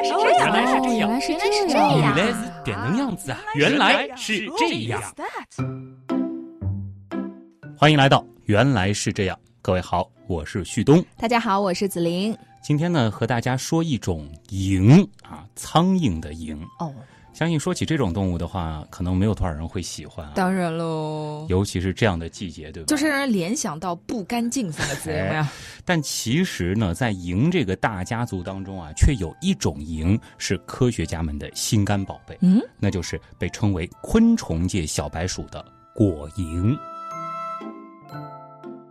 来是这样，原来是这样，原来是这样，原来是点能样子啊！原来是这样。欢迎来到原来是这样，各位好，我是旭东。大家好，我是子玲。今天呢，和大家说一种蝇啊，苍蝇的蝇。哦，相信说起这种动物的话，可能没有多少人会喜欢啊。当然喽，尤其是这样的季节，对吧？就是让人联想到不干净三个字，有没有？但其实呢，在蝇这个大家族当中啊，却有一种蝇是科学家们的心肝宝贝。嗯，那就是被称为昆虫界小白鼠的果蝇。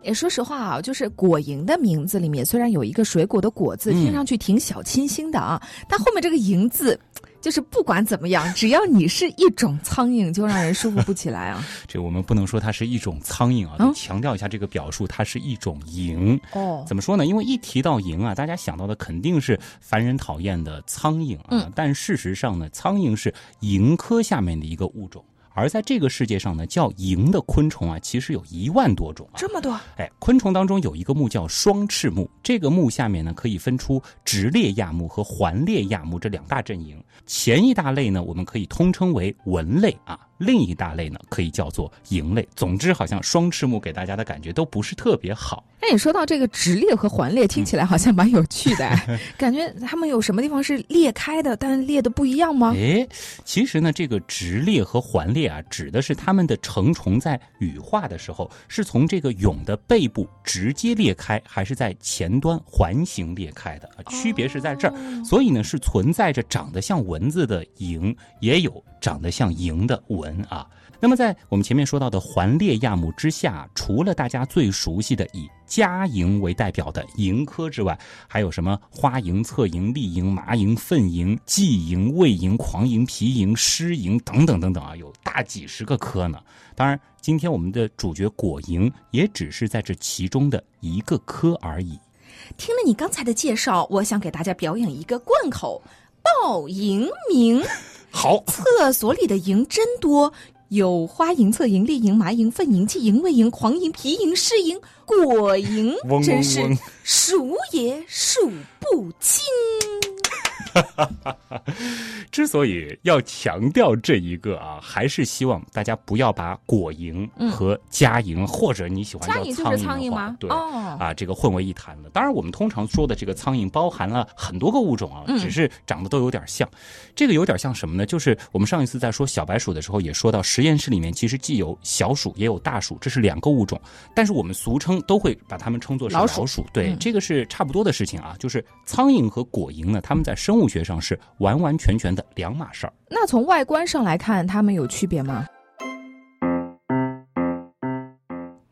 也说实话啊，就是果蝇的名字里面虽然有一个水果的果字，嗯听上去挺小清新的啊，但后面这个蝇字，就是不管怎么样，只要你是一种苍蝇，就让人舒服不起来啊。这我们不能说它是一种苍蝇啊，嗯强调一下这个表述，它是一种蝇。哦，怎么说呢？因为一提到蝇啊，大家想到的肯定是烦人讨厌的苍蝇啊。嗯但事实上呢，苍蝇是蝇科下面的一个物种。而在这个世界上呢，叫蝇的昆虫啊，其实有一万多种啊。这么多，哎，昆虫当中有一个目叫双翅目，这个目下面呢可以分出直列亚目和环列亚目这两大阵营。前一大类呢，我们可以通称为蚊类啊，另一大类呢可以叫做蝇类。总之，好像双翅目给大家的感觉都不是特别好。那你说到这个直裂和环裂，听起来好像蛮有趣的，哎 感觉它们有什么地方是裂开的，但裂的不一样吗？哎，其实呢，这个直裂和环裂啊，指的是它们的成虫在羽化的时候是从这个蛹的背部直接裂开，还是在前端环形裂开的？啊区别是在这儿。所以呢，是存在着长得像蚊子的蝇，也有长得像蝇的蚊啊。那么，在我们前面说到的环列亚目之下，除了大家最熟悉的以家蝇为代表的蝇科之外，还有什么花蝇、侧蝇、丽蝇、麻蝇、粪蝇、寄蝇、胃蝇、狂蝇、皮蝇、湿蝇等等等等啊，有大几十个科呢。当然，今天我们的主角果蝇也只是在这其中的一个科而已。听了你刚才的介绍，我想给大家表演一个贯口：报蝇鸣。好，厕所里的蝇真多，有花蝇、侧蝇、丽蝇、麻蝇、粪蝇、寄蝇、胃蝇、狂蝇、皮蝇、湿蝇、果蝇，真是数也数不清。之所以要强调这一个啊，还是希望大家不要把果蝇和家蝇，或者你喜欢叫家蝇就是苍蝇苍蝇吗？对。哦，啊，这个混为一谈了。当然，我们通常说的这个苍蝇包含了很多个物种啊，嗯只是长得都有点像。这个有点像什么呢？就是我们上一次在说小白鼠的时候也说到，实验室里面其实既有小鼠也有大鼠，这是两个物种，但是我们俗称都会把它们称作是老老鼠对，嗯这个是差不多的事情啊。就是苍蝇和果蝇呢，它们在生物学上是完完全全的两码事儿。那从外观上来看，它们有区别吗？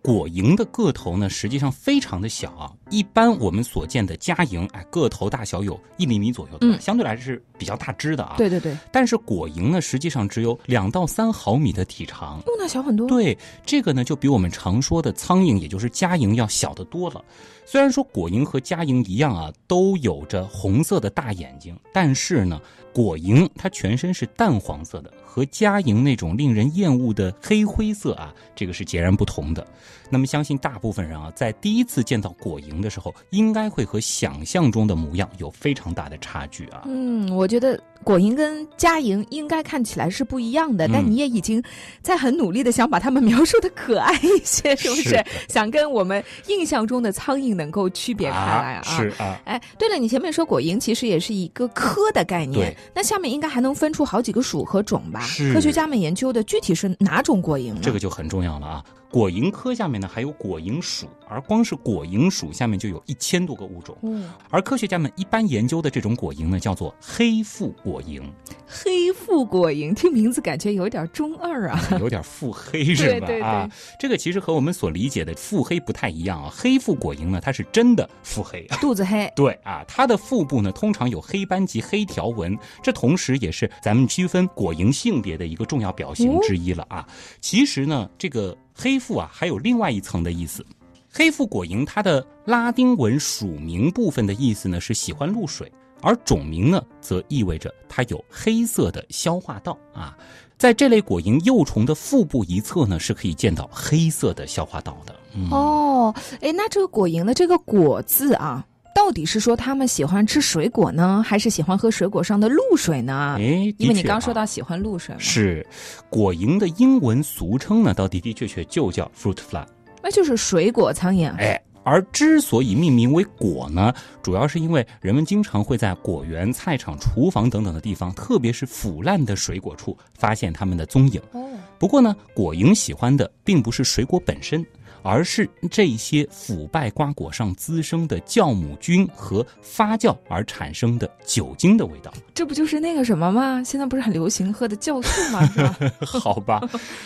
果蝇的个头呢，实际上非常的小啊。一般我们所见的家蝇，哎，个头大小有一厘米左右？嗯相对来说是比较大只的啊。。对对对，但是果蝇呢，实际上只有两到三毫米的体长。哦，那小很多。对，这个呢，就比我们常说的苍蝇，也就是家蝇要小得多了。虽然说果蝇和家蝇一样啊，都有着红色的大眼睛，但是呢，果蝇它全身是淡黄色的，和家蝇那种令人厌恶的黑灰色啊，这个是截然不同的。那么，相信大部分人啊，在第一次见到果蝇的时候，应该会和想象中的模样有非常大的差距啊。嗯，我觉得果蝇跟家蝇应该看起来是不一样的，嗯但你也已经在很努力的想把它们描述的可爱一些，是不是？是想跟我们印象中的苍蝇能够区别开来啊？是啊。哎，对了，你前面说果蝇其实也是一个科的概念，那下面应该还能分出好几个属和种吧？是科学家们研究的具体是哪种果蝇呢？这个就很重要了啊！果蝇科下面呢还有果蝇属，而光是果蝇属下面就有一千多个物种。嗯，而科学家们一般研究的这种果蝇呢，叫做黑腹果蝇，黑腹果蝇，听名字感觉有点中二啊。有点腹黑是吧？对对对啊，这个其实和我们所理解的腹黑不太一样啊。黑腹果蝇呢，它是真的腹黑。肚子黑，对啊，它的腹部呢通常有黑斑及黑条纹，这同时也是咱们区分果蝇性别的一个重要表型之一了啊。其实呢，这个黑腹啊还有另外一层的意思。黑腹果蝇它的拉丁文属名部分的意思呢是喜欢露水，而种名呢则意味着它有黑色的消化道啊。在这类果蝇幼虫的腹部一侧呢是可以见到黑色的消化道的。嗯、哦，哎，那这个果蝇的这个“果”字啊，到底是说他们喜欢吃水果呢，还是喜欢喝水果上的露水呢？哎，因为你刚说到喜欢露水嘛，是果蝇的英文俗称呢，到的的确确就叫 fruit fly。那就是水果苍蝇。哎，而之所以命名为果呢，主要是因为人们经常会在果园、菜场、厨房等等的地方，特别是腐烂的水果处发现它们的踪影。哦，不过呢，果蝇喜欢的并不是水果本身，而是这些腐败瓜果上滋生的酵母菌和发酵而产生的酒精的味道。这不就是那个什么吗？现在不是很流行喝的酵素吗？是吧？好吧，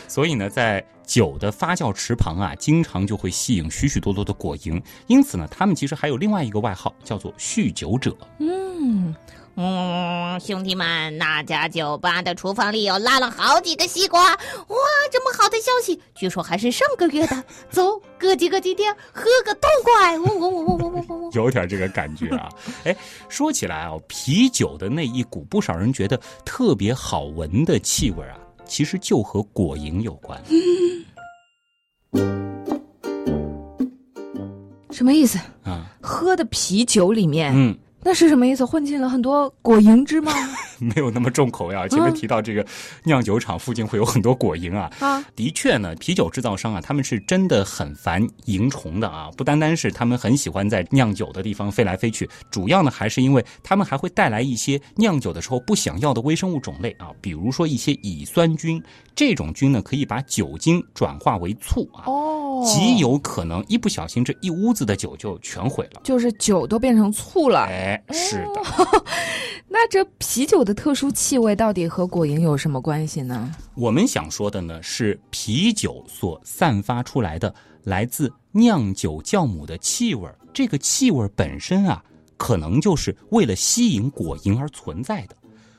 所以呢，在酒的发酵池旁啊，经常就会吸引许许多多的果蝇，因此呢，他们其实还有另外一个外号，叫做酗酒者。嗯，嗯兄弟们那家酒吧的厨房里又拉了好几个西瓜哇这么好的消息据说还是上个月的。走哥几个今天喝个痛快呜呜呜呜呜。有点这个感觉啊。哎说起来啊啤酒的那一股不少人觉得特别好闻的气味啊其实就和果蝇有关。什么意思？啊。喝的啤酒里面嗯。那是什么意思？混进了很多果蝇汁吗？没有那么重口味啊。前面提到这个酿酒厂附近会有很多果蝇啊，啊，的确呢，啤酒制造商啊，他们是真的很烦蝇虫的啊。不单单是他们很喜欢在酿酒的地方飞来飞去，主要呢还是因为他们还会带来一些酿酒的时候不想要的微生物种类啊，比如说一些乙酸菌。这种菌呢可以把酒精转化为醋啊，哦，极有可能一不小心这一屋子的酒就全毁了。就是酒都变成醋了。哎，是的。那这啤酒的特殊气味到底和果蝇有什么关系呢？我们想说的呢是啤酒所散发出来的来自酿酒酵母的气味，这个气味本身啊，可能就是为了吸引果蝇而存在的。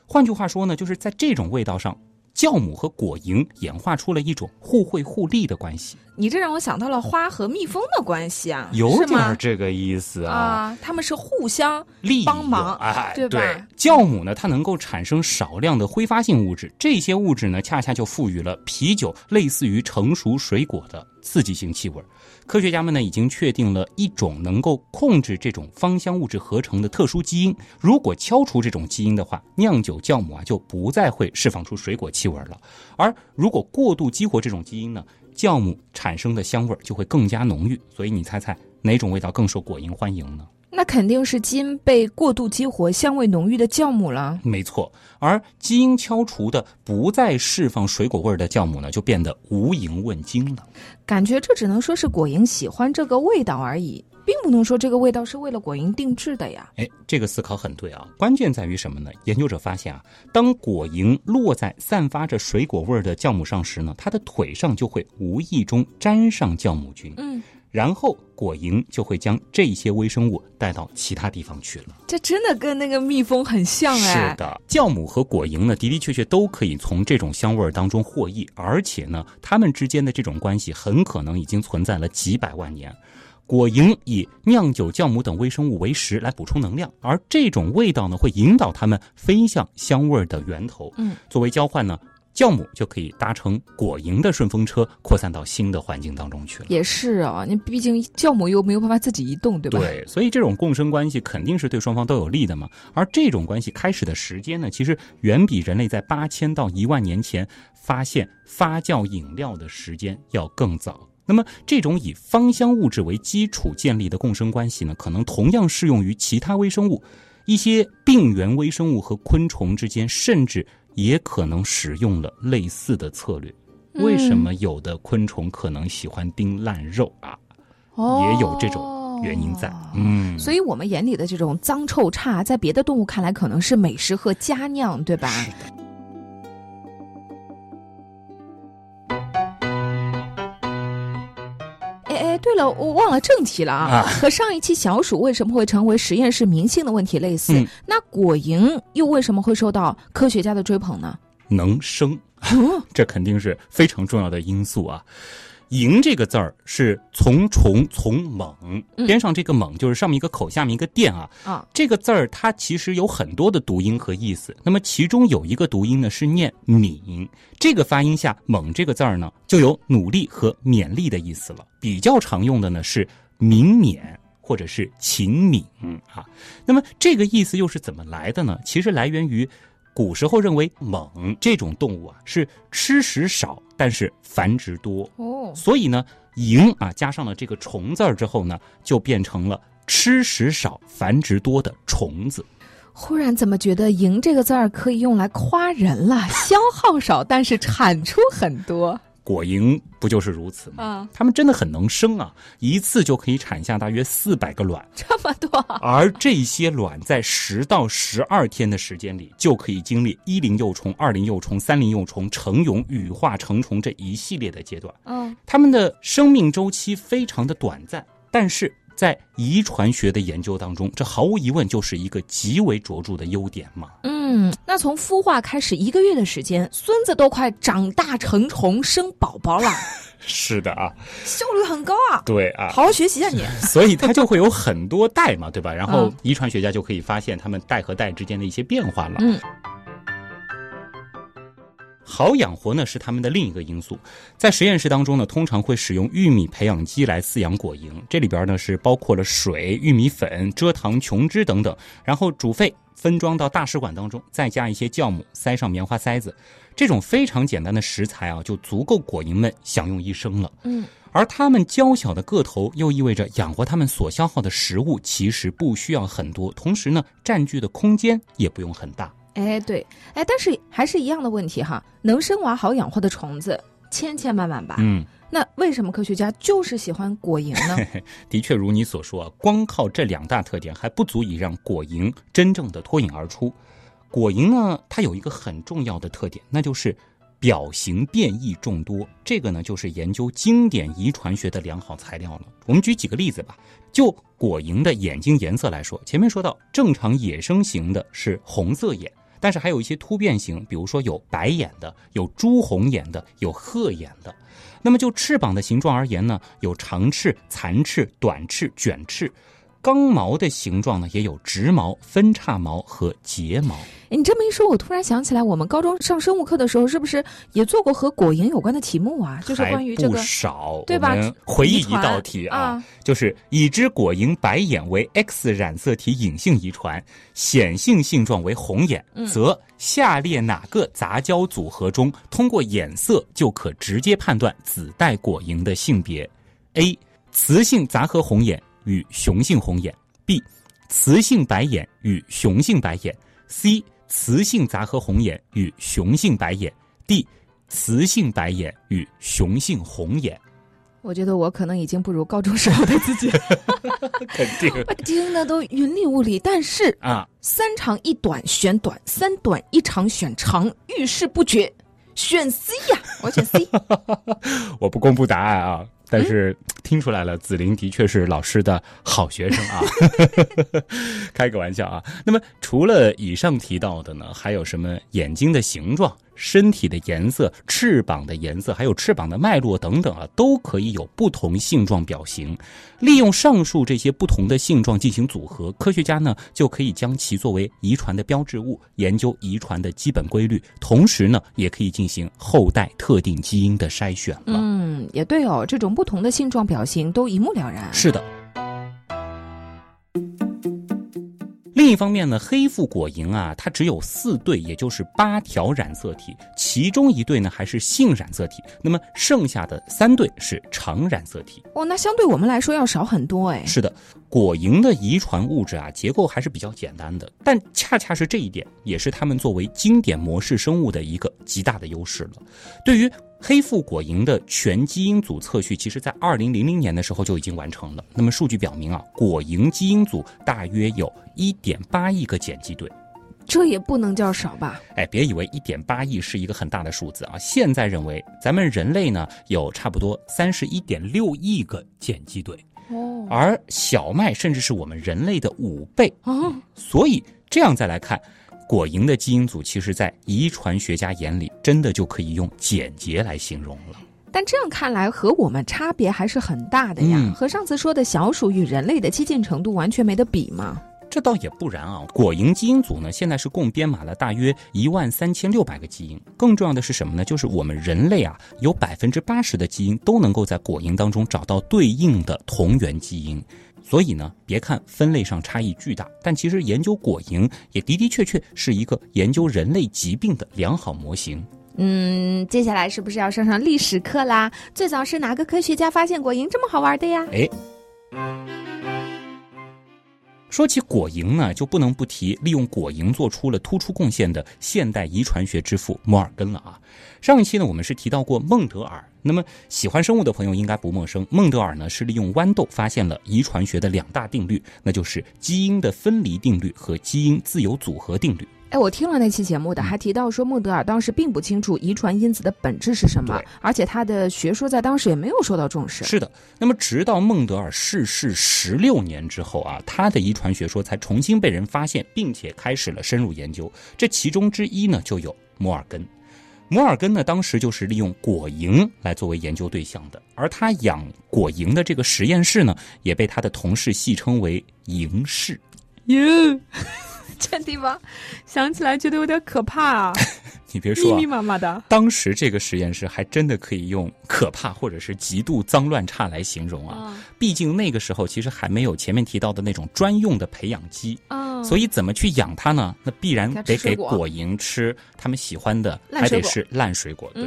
换句话说呢，就是在这种味道上，酵母和果蝇演化出了一种互惠互利的关系，你这让我想到了花和蜜蜂的关系啊，有点这个意思啊。啊，他们是互相利益帮忙哎，对吧酵母呢，它能够产生少量的挥发性物质，这些物质呢，恰恰就赋予了啤酒类似于成熟水果的刺激性气味。科学家们呢，已经确定了一种能够控制这种芳香物质合成的特殊基因。如果敲除这种基因的话，酿酒酵母啊就不再会释放出水果气味了。而如果过度激活这种基因呢，酵母产生的香味就会更加浓郁。所以你猜猜哪种味道更受果蝇欢迎呢？那肯定是基因被过度激活、香味浓郁的酵母了。没错，而基因敲除的不再释放水果味儿的酵母呢，就变得无蝇问津了。感觉这只能说是果蝇喜欢这个味道而已，并不能说这个味道是为了果蝇定制的呀。哎，这个思考很对啊，关键在于什么呢？研究者发现啊，当果蝇落在散发着水果味儿的酵母上时呢，它的腿上就会无意中沾上酵母菌，嗯，然后果蝇就会将这些微生物带到其他地方去了。这真的跟那个蜜蜂很像哎。是的，酵母和果蝇呢，的的确确都可以从这种香味儿当中获益，而且呢，它们之间的这种关系很可能已经存在了几百万年。果蝇以酿酒酵母等微生物为食来补充能量，而这种味道呢，会引导它们飞向香味儿的源头。嗯，作为交换呢，酵母就可以搭乘果蝇的顺风车，扩散到新的环境当中去了。也是啊，你毕竟酵母又没有办法自己移动，对吧？对，所以这种共生关系肯定是对双方都有利的嘛。而这种关系开始的时间呢，其实远比人类在八千到一万年前发现发酵饮料的时间要更早。那么，这种以芳香物质为基础建立的共生关系呢，可能同样适用于其他微生物，一些病原微生物和昆虫之间，甚至也可能使用了类似的策略。为什么有的昆虫可能喜欢叮烂肉啊？哦也有这种原因在。嗯，所以我们眼里的这种脏臭差，在别的动物看来可能是美食和佳酿，对吧？是的。对了，我忘了正题了啊！啊和上一期小鼠为什么会成为实验室明星的问题类似，嗯那果蝇又为什么会受到科学家的追捧呢？能生，哦 这肯定是非常重要的因素啊。蝇这个字儿是从虫从猛，嗯边上这个猛就是上面一个口，下面一个店啊。啊，这个字儿它其实有很多的读音和意思，那么其中有一个读音呢是念敏，这个发音下“猛”这个字儿呢就有努力和勉励的意思了。比较常用的呢是敏勉、或者是勤敏啊。那么这个意思又是怎么来的呢？其实来源于古时候认为猛这种动物啊是吃食少，但是繁殖多，哦，所以呢蝇啊加上了这个虫字儿之后呢，就变成了吃食少、繁殖多的虫子。忽然怎么觉得“蝇”这个字儿可以用来夸人了？消耗少，但是产出很多果蝇不就是如此吗？啊，它们真的很能生啊，一次就可以产下大约四百个卵，这么多。而这些卵在十到十二天的时间里，就可以经历一龄幼虫、二龄幼虫、三龄幼虫、成蛹、羽化成虫这一系列的阶段。嗯，它们的生命周期非常的短暂，但是在遗传学的研究当中，这毫无疑问就是一个极为卓著的优点嘛。嗯，那从孵化开始一个月的时间，孙子都快长大成虫生宝宝了，是的啊，效率很高啊！对啊，好好学习啊你！所以它就会有很多代嘛，对吧？然后嗯遗传学家就可以发现他们代和代之间的一些变化了。嗯，好养活呢是它们的另一个因素，在实验室当中呢，通常会使用玉米培养基来饲养果蝇，这里边呢是包括了水、玉米粉、蔗糖、琼脂等等，然后煮沸分装到大食管当中，再加一些酵母，塞上棉花塞子，这种非常简单的食材啊，就足够果蝇们享用一生了。嗯，而它们娇小的个头，又意味着养活它们所消耗的食物其实不需要很多，同时呢，占据的空间也不用很大。哎，对，哎，但是还是一样的问题哈，能生娃好养活的虫子千千万万吧？嗯，那为什么科学家就是喜欢果蝇呢？的确如你所说啊，光靠这两大特点还不足以让果蝇真正的脱颖而出。果蝇呢，它有一个很重要的特点，那就是表型变异众多。这个呢，就是研究经典遗传学的良好材料了。我们举几个例子吧。就果蝇的眼睛颜色来说，前面说到正常野生型的是红色眼。但是还有一些突变型，比如说有白眼的，有朱红眼的，有褐眼的。那么就翅膀的形状而言呢，有长翅、残翅、短翅、卷翅。刚毛的形状呢，也有直毛、分叉毛和睫毛。你这么一说，我突然想起来，我们高中上生物课的时候，是不是也做过和果蝇有关的题目啊？就是关于这个不少，对吧回忆一道题啊，啊就是已知果蝇白眼为 X 染色体隐性遗传，显性性状为红眼，嗯则下列哪个杂交组合中，通过眼色就可直接判断子代果蝇的性别？A. 雌性杂合红眼与雄性红眼；B. 雌性白眼与雄性白眼；C. 雌性杂合红眼与雄性白眼；D. 雌性白眼与雄性红眼。我觉得我可能已经不如高中时候的自己，肯定 听的都云里雾里。但是啊，三长一短选短，三短一长选长，遇事不决，选 C 呀、我选 C。我不公布答案啊，但是听出来了，子玲的确是老师的好学生啊，开个玩笑啊。那么除了以上提到的呢，还有什么眼睛的形状、身体的颜色、翅膀的颜色，还有翅膀的脉络等等啊，都可以有不同性状表型。利用上述这些不同的性状进行组合，科学家呢就可以将其作为遗传的标志物，研究遗传的基本规律，同时呢也可以进行后代特定基因的筛选了。嗯，也对哦，这种不同的性状表型都一目了然。是的。另一方面呢，黑腹果蝇啊，它只有四对，也就是八条染色体，其中一对呢还是性染色体，那么剩下的三对是常染色体。哦，那相对我们来说要少很多哎。是的，果蝇的遗传物质啊，结构还是比较简单的，但恰恰是这一点，也是它们作为经典模式生物的一个极大的优势了。对于黑腹果蝇的全基因组测序，其实在二零零零年的时候就已经完成了。那么数据表明啊，果蝇基因组大约有一点八亿个碱基对。这也不能叫少吧？哎，别以为一点八亿是一个很大的数字啊！现在认为咱们人类呢有差不多三十一点六亿个碱基对，哦而小麦甚至是我们人类的五倍。哦，所以这样再来看，果蝇的基因组，其实在遗传学家眼里，真的就可以用简洁来形容了。但这样看来，和我们差别还是很大的呀。嗯和上次说的小鼠与人类的接近程度完全没得比嘛。这倒也不然啊，果蝇基因组呢，现在是共编码了大约一万三千六百个基因。更重要的是什么呢？就是我们人类啊，有百分之八十的基因都能够在果蝇当中找到对应的同源基因。所以呢，别看分类上差异巨大，但其实研究果蝇也的的确确是一个研究人类疾病的良好模型。嗯，接下来是不是要上上历史课啦？最早是哪个科学家发现果蝇这么好玩的呀？哎，说起果蝇呢，就不能不提利用果蝇做出了突出贡献的现代遗传学之父摩尔根了啊。上一期呢，我们是提到过孟德尔。那么喜欢生物的朋友应该不陌生，孟德尔呢是利用豌豆发现了遗传学的两大定律，那就是基因的分离定律和基因自由组合定律。哎，我听了那期节目的，还提到说孟德尔当时并不清楚遗传因子的本质是什么，而且他的学说在当时也没有受到重视。是的，那么直到孟德尔逝世十六年之后啊，他的遗传学说才重新被人发现，并且开始了深入研究。这其中之一呢，就有摩尔根。摩尔根呢，当时就是利用果蝇来作为研究对象的，而他养果蝇的这个实验室呢，也被他的同事戏称为“蝇室”。蝇。这地方想起来觉得有点可怕啊！你别说，密密麻麻的。当时这个实验室还真的可以用可怕或者是极度脏乱差来形容啊！毕竟那个时候其实还没有前面提到的那种专用的培养基啊，所以怎么去养它呢？那必然得给果蝇吃他们喜欢的，还得是烂水果。对，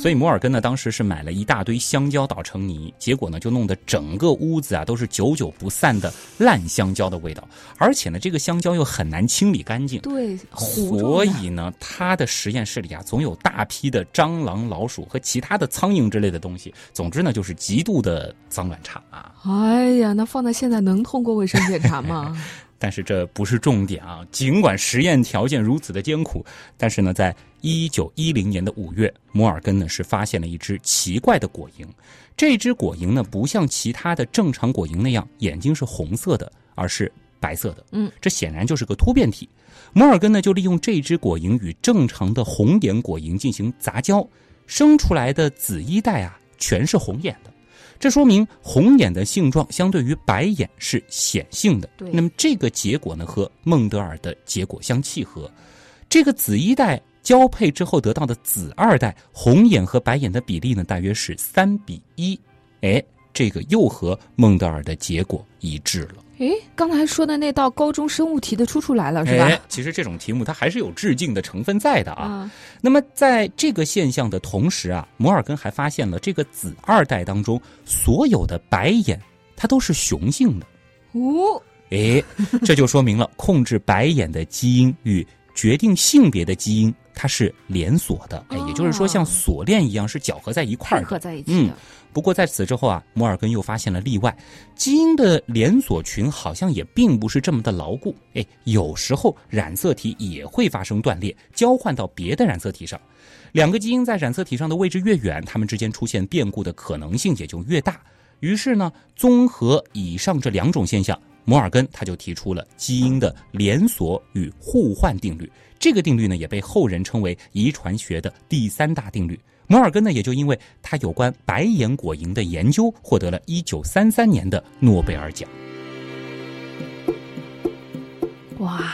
所以摩尔根呢，当时是买了一大堆香蕉捣成泥，结果呢就弄得整个屋子啊都是久久不散的烂香蕉的味道，而且呢这个香蕉又很难清理干净。对，所以呢他的实验。室里啊，总有大批的蟑螂、老鼠和其他的苍蝇之类的东西。总之呢，就是极度的脏乱差啊！哎呀，那放在现在能通过卫生检查吗？但是这不是重点啊！尽管实验条件如此的艰苦，但是呢，在一九一零年的五月，摩尔根呢是发现了一只奇怪的果蝇。这只果蝇呢，不像其他的正常果蝇那样眼睛是红色的，而是白色的。嗯，这显然就是个突变体。摩尔根呢，就利用这只果蝇与正常的红眼果蝇进行杂交，生出来的子一代啊，全是红眼的。这说明红眼的性状相对于白眼是显性的。对。那么这个结果呢，和孟德尔的结果相契合。这个子一代交配之后得到的子二代，红眼和白眼的比例呢，大约是三比一。哎，这个又和孟德尔的结果一致了。诶，刚才说的那道高中生物题的出处来了，是吧？其实这种题目它还是有致敬的成分在的啊。那么在这个现象的同时啊，摩尔根还发现了这个子二代当中所有的白眼，它都是雄性的。哦，诶，这就说明了控制白眼的基因与决定性别的基因它是连锁的。哎，也就是说像锁链一样是搅合在一块儿，合在一起的。不过在此之后啊，摩尔根又发现了例外，基因的连锁群好像也并不是这么的牢固。哎，有时候染色体也会发生断裂，交换到别的染色体上。两个基因在染色体上的位置越远，它们之间出现变故的可能性也就越大。于是呢，综合以上这两种现象，摩尔根他就提出了基因的连锁与互换定律。这个定律呢，也被后人称为遗传学的第三大定律。摩尔根呢，也就因为他有关白眼果蝇的研究，获得了一九三三年的诺贝尔奖。哇，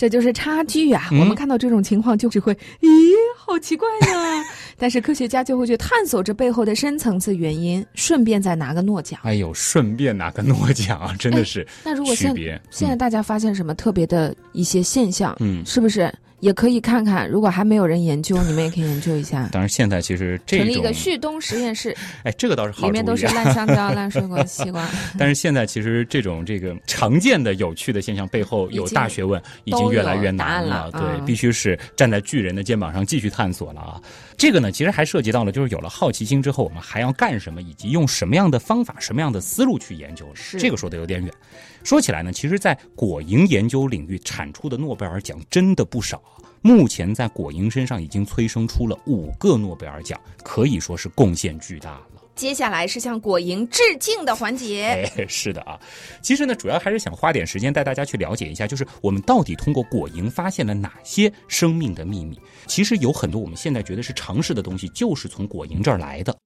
这就是差距啊！我们看到这种情况就只会，咦，好奇怪呢。但是科学家就会去探索这背后的深层次原因，顺便再拿个诺奖。哎呦，顺便拿个诺奖啊，真的是。那如果现现在大家发现什么特别的一些现象，嗯，是不是？也可以看看，如果还没有人研究，你们也可以研究一下。当然，现在其实成立一个旭东实验室，哎，这个倒是好里面都是烂香蕉、烂水果、西瓜。但是现在其实这种这个常见的有趣的现象背后有大学问，已经越来越难了。对，必须是站在巨人的肩膀上继续探索了啊！这个呢，其实还涉及到了，就是有了好奇心之后，我们还要干什么，以及用什么样的方法、什么样的思路去研究。是这个说的有点远。说起来呢，其实，在果蝇研究领域产出的诺贝尔奖真的不少。目前在果蝇身上已经催生出了五个诺贝尔奖，可以说是贡献巨大了。接下来是向果蝇致敬的环节。哎，是的啊，其实呢，主要还是想花点时间带大家去了解一下，就是我们到底通过果蝇发现了哪些生命的秘密。其实有很多我们现在觉得是常识的东西，就是从果蝇这儿来的。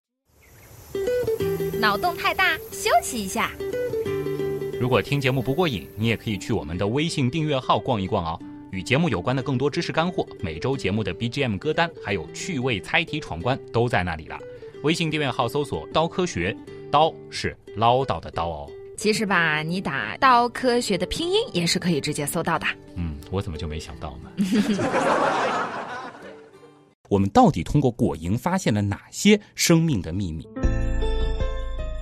脑洞太大，休息一下。如果听节目不过瘾，你也可以去我们的微信订阅号逛一逛哦。与节目有关的更多知识干货，每周节目的 BGM 歌单，还有趣味猜题闯关，都在那里了。微信订阅号搜索“刀科学”。刀是唠叨的刀哦。其实吧，你打“刀科学”的拼音也是可以直接搜到的。嗯，我怎么就没想到呢？我们到底通过果蝇发现了哪些生命的秘密？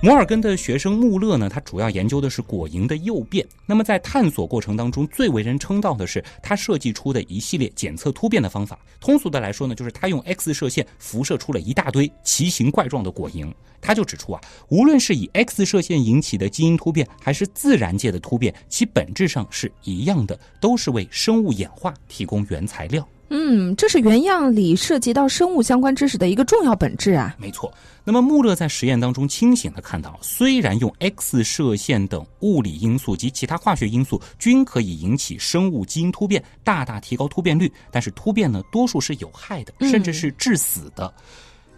摩尔根的学生穆勒呢，他主要研究的是果蝇的诱变。那么在探索过程当中，最为人称道的是他设计出的一系列检测突变的方法。通俗的来说呢，就是他用 X 射线辐射出了一大堆奇形怪状的果蝇。他就指出啊，无论是以 X 射线引起的基因突变，还是自然界的突变，其本质上是一样的，都是为生物演化提供原材料。嗯，这是原样里涉及到生物相关知识的一个重要本质啊。没错。那么穆勒在实验当中清醒的看到，虽然用 X 射线等物理因素及其他化学因素均可以引起生物基因突变，大大提高突变率，但是突变呢，多数是有害的，甚至是致死的。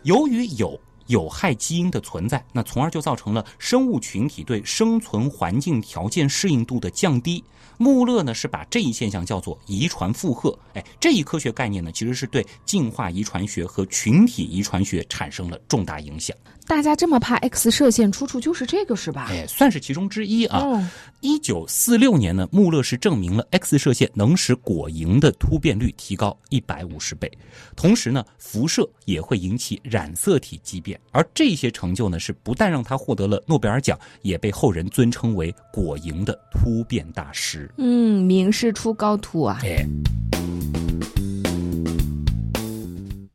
由于有有害基因的存在，那从而就造成了生物群体对生存环境条件适应度的降低。穆勒呢是把这一现象叫做遗传负荷。哎，这一科学概念呢，其实是对进化遗传学和群体遗传学产生了重大影响。大家这么怕 X 射线，出处就是这个是吧？哎，算是其中之一啊。一九四六年呢，穆勒是证明了 X 射线能使果蝇的突变率提高一百五十倍，同时呢，辐射也会引起染色体畸变。而这些成就呢，是不但让他获得了诺贝尔奖，也被后人尊称为果蝇的突变大师。嗯，名师出高徒啊。哎。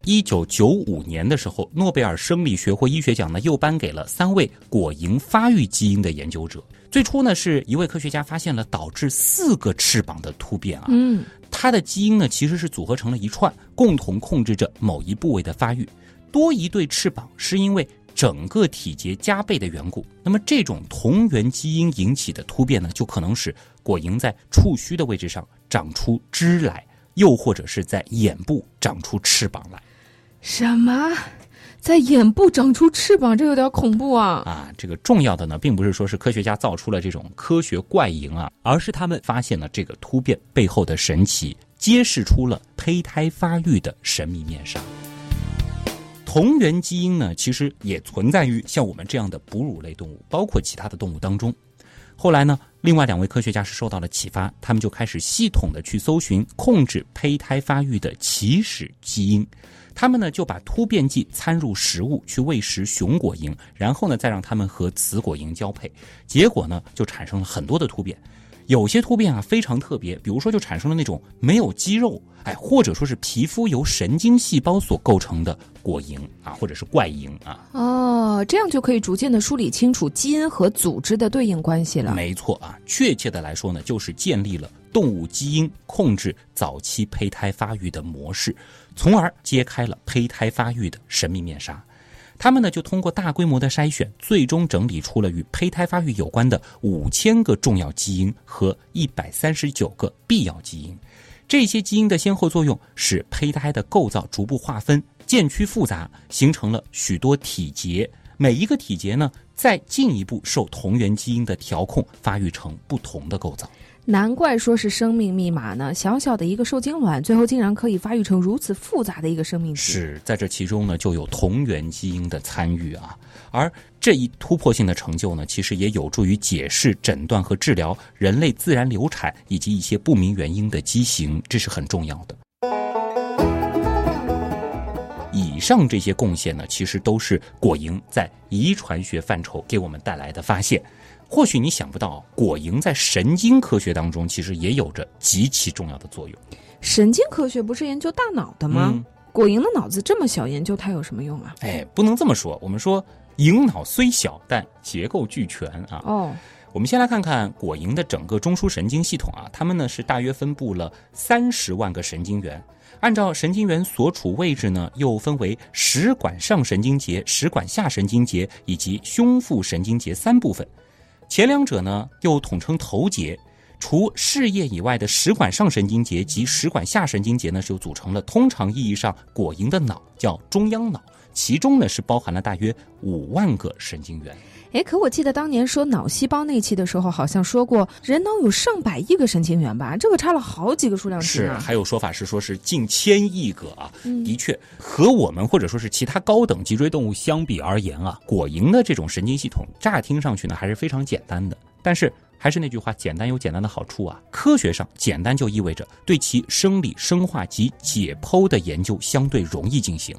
一九九五年的时候，诺贝尔生理学或医学奖呢又颁给了三位果蝇发育基因的研究者。最初呢，是一位科学家发现了导致四个翅膀的突变啊，嗯，它的基因呢其实是组合成了一串，共同控制着某一部位的发育。多一对翅膀是因为整个体节加倍的缘故。那么这种同源基因引起的突变呢，就可能使果蝇在触须的位置上长出枝来，又或者是在眼部长出翅膀来。什么，在眼部长出翅膀？这有点恐怖啊！啊，这个重要的呢，并不是说是科学家造出了这种科学怪蝇啊，而是他们发现了这个突变背后的神奇，揭示出了胚胎发育的神秘面纱。同源基因呢，其实也存在于像我们这样的哺乳类动物，包括其他的动物当中。后来呢，另外两位科学家是受到了启发，他们就开始系统的去搜寻控制胚胎发育的起始基因。他们呢就把突变剂掺入食物去喂食雄果蝇，然后呢再让它们和雌果蝇交配，结果呢就产生了很多的突变。有些突变啊非常特别，比如说就产生了那种没有肌肉，哎，或者说是皮肤由神经细胞所构成的果蝇啊，或者是怪蝇啊。哦，这样就可以逐渐的梳理清楚基因和组织的对应关系了。没错啊，确切的来说呢，就是建立了。动物基因控制早期胚胎发育的模式，从而揭开了胚胎发育的神秘面纱。他们呢就通过大规模的筛选，最终整理出了与胚胎发育有关的五千个重要基因和一百三十九个必要基因。这些基因的先后作用，使胚胎的构造逐步划分、渐趋复杂，形成了许多体节。每一个体节呢，再进一步受同源基因的调控，发育成不同的构造。难怪说是生命密码呢！小小的一个受精卵，最后竟然可以发育成如此复杂的一个生命体。是在这其中呢，就有同源基因的参与啊。而这一突破性的成就呢，其实也有助于解释、诊断和治疗人类自然流产以及一些不明原因的畸形，这是很重要的。以上这些贡献呢，其实都是果蝇在遗传学范畴给我们带来的发现。或许你想不到，果蝇在神经科学当中其实也有着极其重要的作用。神经科学不是研究大脑的吗？果蝇的脑子这么小，研究它有什么用啊？哎，不能这么说。我们说，蝇脑虽小，但结构俱全啊。哦，我们先来看看果蝇的整个中枢神经系统啊，它们呢是大约分布了三十万个神经元，按照神经元所处位置呢，又分为食管上神经节、食管下神经节以及胸腹神经节三部分。前两者呢，又统称头节，除事业以外的食管上神经节及食管下神经节呢，就组成了通常意义上果蝇的脑，叫中央脑。其中呢是包含了大约五万个神经元。哎，可我记得当年说脑细胞那期的时候，好像说过人脑有上百亿个神经元吧？这个差了好几个数量级是，呢。还有说法是说是近千亿个啊。的确，和我们或者说是其他高等脊椎动物相比而言啊，果蝇的这种神经系统乍听上去呢还是非常简单的。但是还是那句话，简单有简单的好处啊。科学上，简单就意味着对其生理、生化及解剖的研究相对容易进行。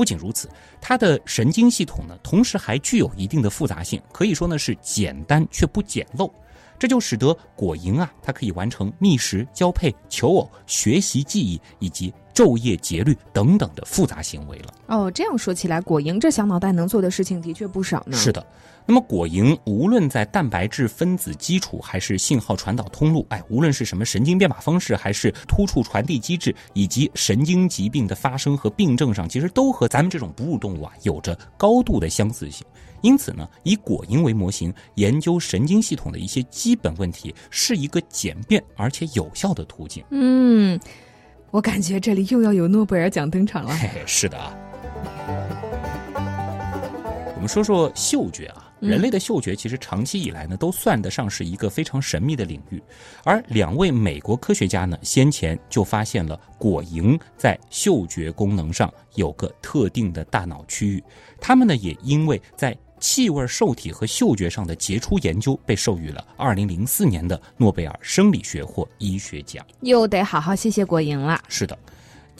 不仅如此，它的神经系统呢，同时还具有一定的复杂性，可以说呢是简单却不简陋。这就使得果蝇啊，它可以完成觅食、交配、求偶、学习记忆以及昼夜节律等等的复杂行为了。哦，这样说起来，果蝇这小脑袋能做的事情的确不少呢。是的，那么果蝇无论在蛋白质分子基础，还是信号传导通路，哎，无论是什么神经编码方式，还是突触传递机制，以及神经疾病的发生和病症上，其实都和咱们这种哺乳动物啊有着高度的相似性。因此呢，以果蝇为模型研究神经系统的一些基本问题，是一个简便而且有效的途径。嗯，我感觉这里又要有诺贝尔奖登场了。嘿嘿，是的啊。我们说说嗅觉啊，人类的嗅觉其实长期以来呢，都算得上是一个非常神秘的领域。而两位美国科学家呢，先前就发现了果蝇在嗅觉功能上有个特定的大脑区域。他们呢，也因为在气味受体和嗅觉上的杰出研究，被授予了2004年的诺贝尔生理学或医学奖。又得好好谢谢果蝇了。是的，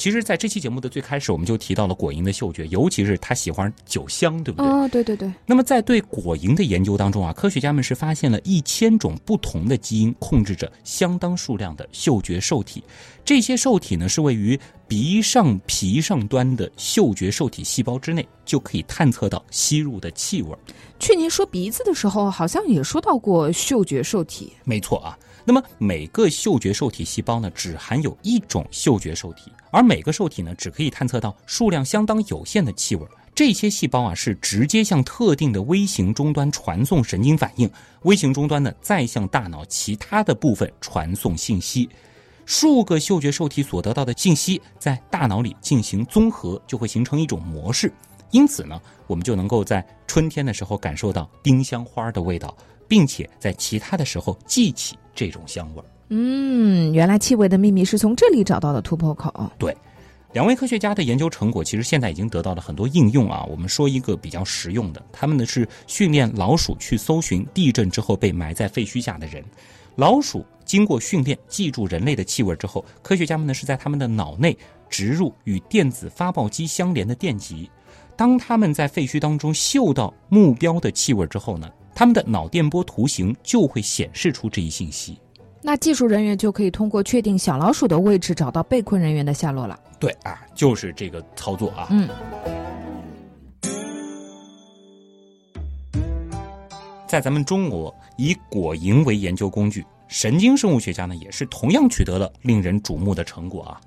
其实，在这期节目的最开始，我们就提到了果蝇的嗅觉，尤其是它喜欢酒香，对不对？哦，对对对，那么，在对果蝇的研究当中啊，科学家们是发现了一千种不同的基因控制着相当数量的嗅觉受体。这些受体呢，是位于鼻上皮上端的嗅觉受体细胞之内，就可以探测到吸入的气味。去年说鼻子的时候，好像也说到过嗅觉受体。没错啊。那么每个嗅觉受体细胞呢，只含有一种嗅觉受体，而每个受体呢，只可以探测到数量相当有限的气味。这些细胞啊，是直接向特定的微型终端传送神经反应，微型终端呢，再向大脑其他的部分传送信息。数个嗅觉受体所得到的信息在大脑里进行综合，就会形成一种模式。因此呢，我们就能够在春天的时候感受到丁香花的味道，并且在其他的时候记起这种香味儿。嗯，原来气味的秘密是从这里找到的突破口。对，两位科学家的研究成果其实现在已经得到了很多应用啊。我们说一个比较实用的，他们呢是训练老鼠去搜寻地震之后被埋在废墟下的人。老鼠经过训练，记住人类的气味之后，科学家们呢是在他们的脑内植入与电子发报机相连的电极。当他们在废墟当中嗅到目标的气味之后呢，他们的脑电波图形就会显示出这一信息。那技术人员就可以通过确定小老鼠的位置，找到被困人员的下落了。对啊，就是这个操作啊。嗯。在咱们中国，以果蝇为研究工具，神经生物学家呢也是同样取得了令人瞩目的成果啊。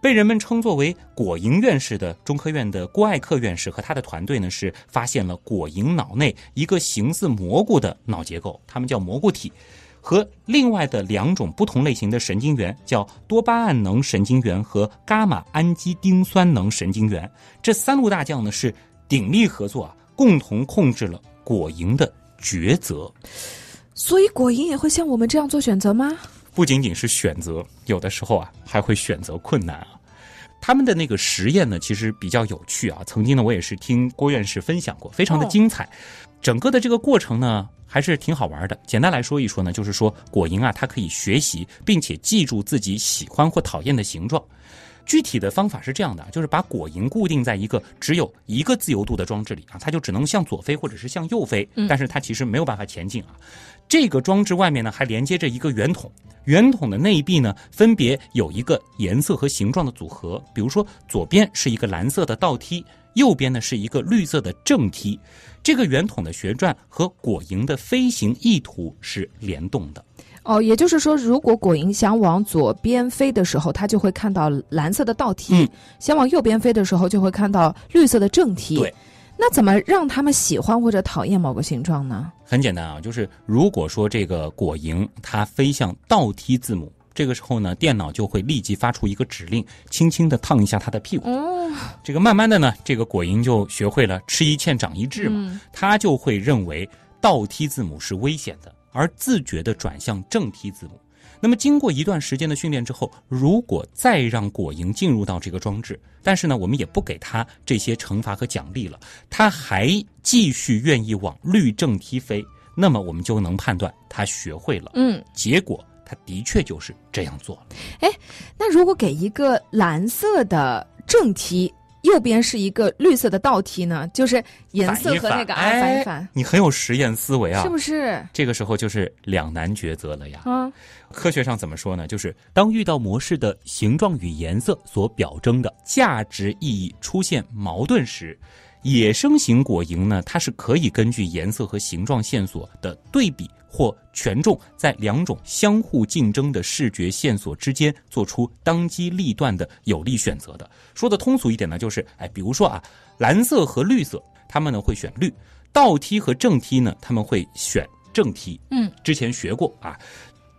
被人们称作为“果蝇院士”的中科院的郭艾克院士和他的团队呢，是发现了果蝇脑内一个形似蘑菇的脑结构，它们叫蘑菇体，和另外的两种不同类型的神经元，叫多巴胺能神经元和伽马氨基丁酸能神经元。这三路大将呢是鼎力合作啊，共同控制了果蝇的抉择。所以果蝇也会像我们这样做选择吗？不仅仅是选择，有的时候啊还会选择困难啊。他们的那个实验呢，其实比较有趣啊。曾经呢，我也是听郭院士分享过，非常的精彩。整个的这个过程呢，还是挺好玩的。简单来说一说呢，就是说果蝇啊，它可以学习并且记住自己喜欢或讨厌的形状。具体的方法是这样的，就是把果蝇固定在一个只有一个自由度的装置里啊，它就只能向左飞或者是向右飞，但是它其实没有办法前进啊。这个装置外面呢还连接着一个圆筒，圆筒的内壁呢分别有一个颜色和形状的组合，比如说左边是一个蓝色的倒梯，右边呢是一个绿色的正梯。这个圆筒的旋转和果蝇的飞行意图是联动的。哦，也就是说，如果果蝇想往左边飞的时候，它就会看到蓝色的倒梯；嗯想往右边飞的时候，就会看到绿色的正梯。对，那怎么让他们喜欢或者讨厌某个形状呢？很简单啊，就是如果说这个果蝇它飞向倒梯字母这个时候呢，电脑就会立即发出一个指令，轻轻的烫一下它的屁股。哦，这个慢慢的呢，这个果蝇就学会了吃一堑长一智嘛，嗯它就会认为倒梯字母是危险的，而自觉的转向正梯字母。那么经过一段时间的训练之后，如果再让果蝇进入到这个装置，但是呢，我们也不给它这些惩罚和奖励了，它还继续愿意往绿正踢飞，那么我们就能判断它学会了。嗯，结果它的确就是这样做了。那如果给一个蓝色的正梯，右边是一个绿色的倒梯呢？就是颜色和那个啊哎反一反，你很有实验思维啊，是不是？这个时候就是两难抉择了呀。啊，科学上怎么说呢？就是当遇到模式的形状与颜色所表征的价值意义出现矛盾时，野生型果蝇呢，它是可以根据颜色和形状线索的对比或权重，在两种相互竞争的视觉线索之间做出当机立断的有利选择的。说的通俗一点呢，就是哎，比如说啊，蓝色和绿色，他们呢会选绿；倒梯和正梯呢，他们会选正梯。嗯，之前学过啊。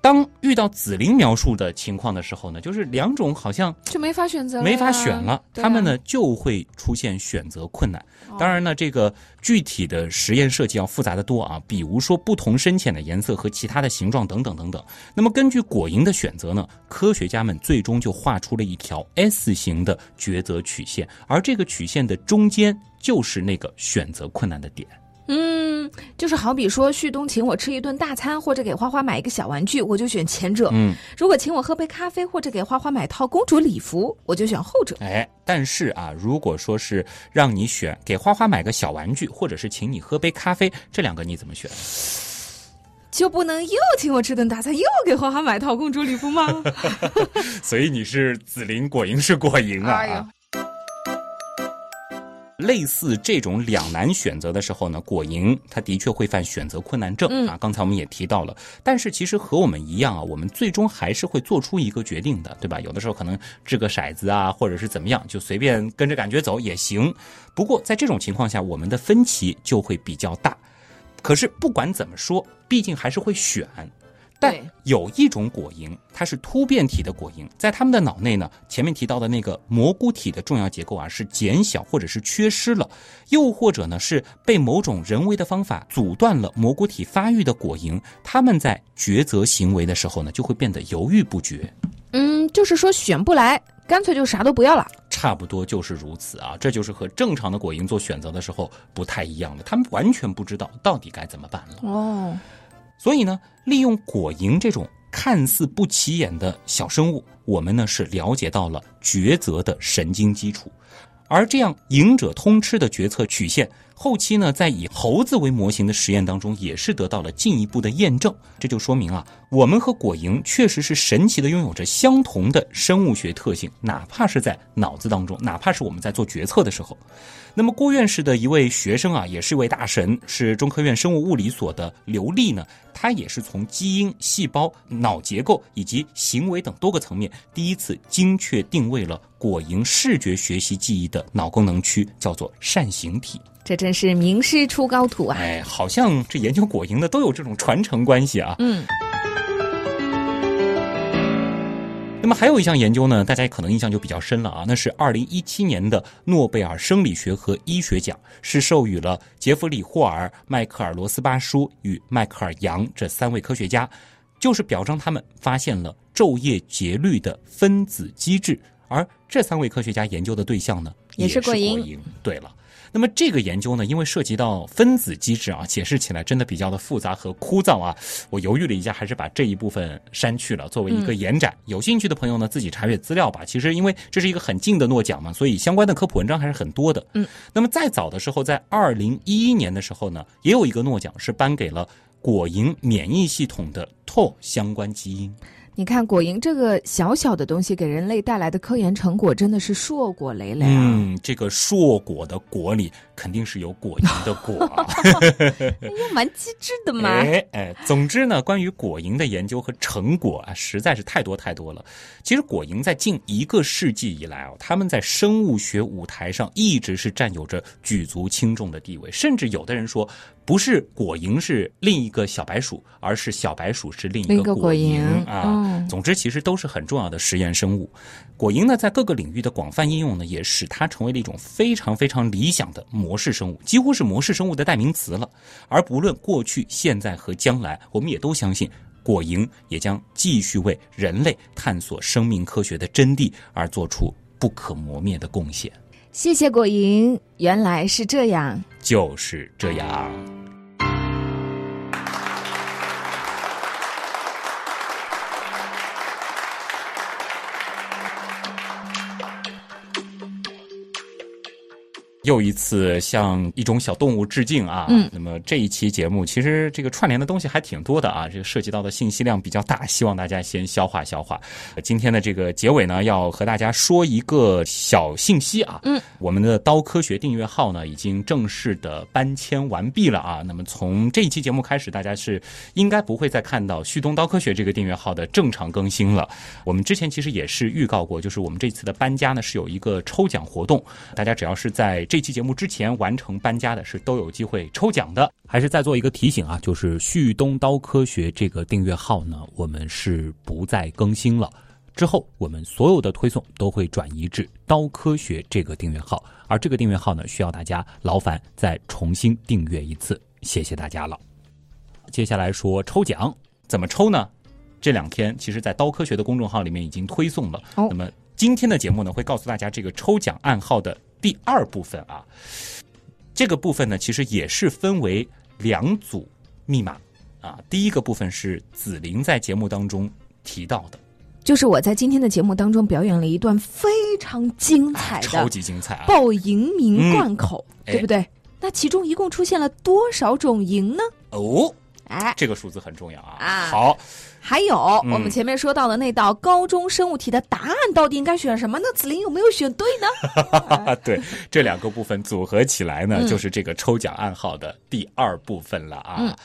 当遇到紫菱描述的情况的时候呢，就是两种好像就没法选择，没法选了，他们呢就会出现选择困难。当然呢，这个具体的实验设计要复杂的多啊，比如说不同深浅的颜色和其他的形状等等等等。那么根据果蝇的选择呢，科学家们最终就画出了一条 S 型的抉择曲线，而这个曲线的中间就是那个选择困难的点。嗯，就是好比说旭东请我吃一顿大餐，或者给花花买一个小玩具，我就选前者；嗯，如果请我喝杯咖啡，或者给花花买套公主礼服，我就选后者。哎，但是啊，如果说是让你选给花花买个小玩具，或者是请你喝杯咖啡，这两个你怎么选？就不能又请我吃顿大餐，又给花花买套公主礼服吗？所以你是紫菱，果蝇是果蝇啊。哎呦类似这种两难选择的时候呢，果蝇它的确会犯选择困难症、嗯啊。刚才我们也提到了，但是其实和我们一样啊，我们最终还是会做出一个决定的，对吧？有的时候可能掷个骰子啊，或者是怎么样，就随便跟着感觉走也行。不过在这种情况下，我们的分歧就会比较大。可是不管怎么说，毕竟还是会选。但有一种果蝇，它是突变体的果蝇，在它们的脑内呢，前面提到的那个蘑菇体的重要结构啊是减小或者是缺失了，又或者呢是被某种人为的方法阻断了蘑菇体发育的果蝇，它们在抉择行为的时候呢，就会变得犹豫不决。嗯，就是说选不来，干脆就啥都不要了。差不多就是如此啊，这就是和正常的果蝇做选择的时候不太一样了，他们完全不知道到底该怎么办了。哦，所以呢，利用果蝇这种看似不起眼的小生物，我们呢是了解到了抉择的神经基础，而这样赢者通吃的决策曲线，后期呢在以猴子为模型的实验当中，也是得到了进一步的验证。这就说明啊，我们和果蝇确实是神奇的拥有着相同的生物学特性，哪怕是在脑子当中，哪怕是我们在做决策的时候。那么郭院士的一位学生啊，也是一位大神，是中科院生物物理所的刘丽呢。他也是从基因、细胞、脑结构以及行为等多个层面，第一次精确定位了果蝇视觉学习记忆的脑功能区，叫做扇形体。这真是名师出高徒啊！哎，好像这研究果蝇的都有这种传承关系啊。嗯，那么还有一项研究呢，大家可能印象就比较深了啊，那是二零一七年的诺贝尔生理学和医学奖，是授予了杰弗里·霍尔、迈克尔·罗斯巴舒与迈克尔·杨这三位科学家，就是表彰他们发现了昼夜节律的分子机制，而这三位科学家研究的对象呢，也是果蝇蝇。对了。那么这个研究呢，因为涉及到分子机制啊，解释起来真的比较的复杂和枯燥啊。我犹豫了一下，还是把这一部分删去了，作为一个延展。有兴趣的朋友呢，自己查阅资料吧。其实因为这是一个很近的诺奖嘛，所以相关的科普文章还是很多的。嗯，那么再早的时候，在二零一一年的时候呢，也有一个诺奖是颁给了果蝇免疫系统的 TO 相关基因。你看果蝇这个小小的东西给人类带来的科研成果真的是硕果累累啊！嗯，这个硕果的果里肯定是有果蝇的果啊。哎呀，蛮机智的嘛。哎哎，总之呢，关于果蝇的研究和成果啊，实在是太多太多了。其实果蝇在近一个世纪以来啊，他们在生物学舞台上一直是占有着举足轻重的地位，甚至有的人说，不是果蝇是另一个小白鼠，而是小白鼠是另一个果蝇蝇啊。嗯总之，其实都是很重要的实验生物。果蝇呢，在各个领域的广泛应用呢，也使它成为了一种非常非常理想的模式生物，几乎是模式生物的代名词了。而不论过去、现在和将来，我们也都相信。果蝇也将继续为人类探索生命科学的真谛而做出不可磨灭的贡献。谢谢果蝇，原来是这样。就是这样。又一次向一种小动物致敬啊！嗯那么这一期节目其实这个串联的东西还挺多的啊，这个涉及到的信息量比较大，希望大家先消化消化。呃今天的这个结尾呢，要和大家说一个小信息啊，嗯，我们的刀科学订阅号呢已经正式的搬迁完毕了啊。那么从这一期节目开始，大家是应该不会再看到旭东刀科学这个订阅号的正常更新了。我们之前其实也是预告过，就是我们这次的搬家呢是有一个抽奖活动，大家只要是在这期节目之前完成搬家的，是都有机会抽奖的。还是再做一个提醒啊，就是旭东刀科学这个订阅号呢，我们是不再更新了。之后，我们所有的推送都会转移至刀科学这个订阅号，而这个订阅号呢，需要大家劳烦再重新订阅一次，谢谢大家了。接下来说抽奖，怎么抽呢？这两天其实，在刀科学的公众号里面已经推送了。哦那么今天的节目呢，会告诉大家这个抽奖暗号的第二部分啊。这个部分呢，其实也是分为两组密码啊。第一个部分是紫菱在节目当中提到的，就是我在今天的节目当中表演了一段非常精彩的超级精彩啊！爆蝇鸣贯口，嗯对不对？那其中一共出现了多少种营呢？哦，哎，这个数字很重要啊。啊好，还有、嗯我们前面说到的那道高中生物题的答案到底应该选什么呢？子琳有没有选对呢？啊，对，这两个部分组合起来呢，嗯就是这个抽奖暗号的第二部分了啊。嗯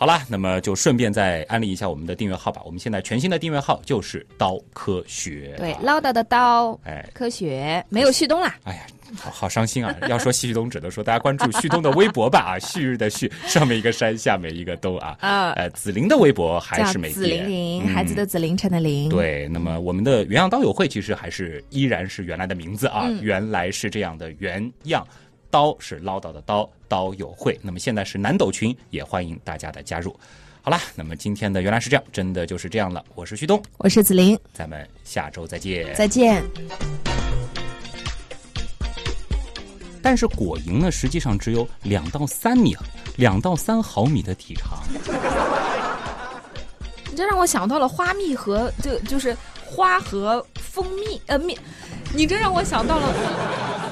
好啦，那么就顺便再安利一下我们的订阅号吧。我们现在全新的订阅号就是刀科学。对，啊唠叨的刀，哎，科学没有旭东啦。哎呀，好好伤心啊！要说旭东，只能说大家关注旭东的微博吧啊，旭日的旭，上面一个山，下面一个东啊。啊呃，紫菱的微博还是没变。玲，嗯孩子的紫，凌晨的凌。，对，那么我们的原样刀友会其实还是依然是原来的名字啊，嗯原来是这样的原样。刀是唠叨的刀，刀友会。那么现在是南斗群，也欢迎大家的加入。好啦，那么今天的原来是这样，真的就是这样了。我是旭东，我是子琳，咱们下周再见。再见。但是果蝇呢，实际上只有两到三米，两到三毫米的体长。你这让我想到了花蜜和就就是花和蜂蜜呃蜜，你这让我想到了。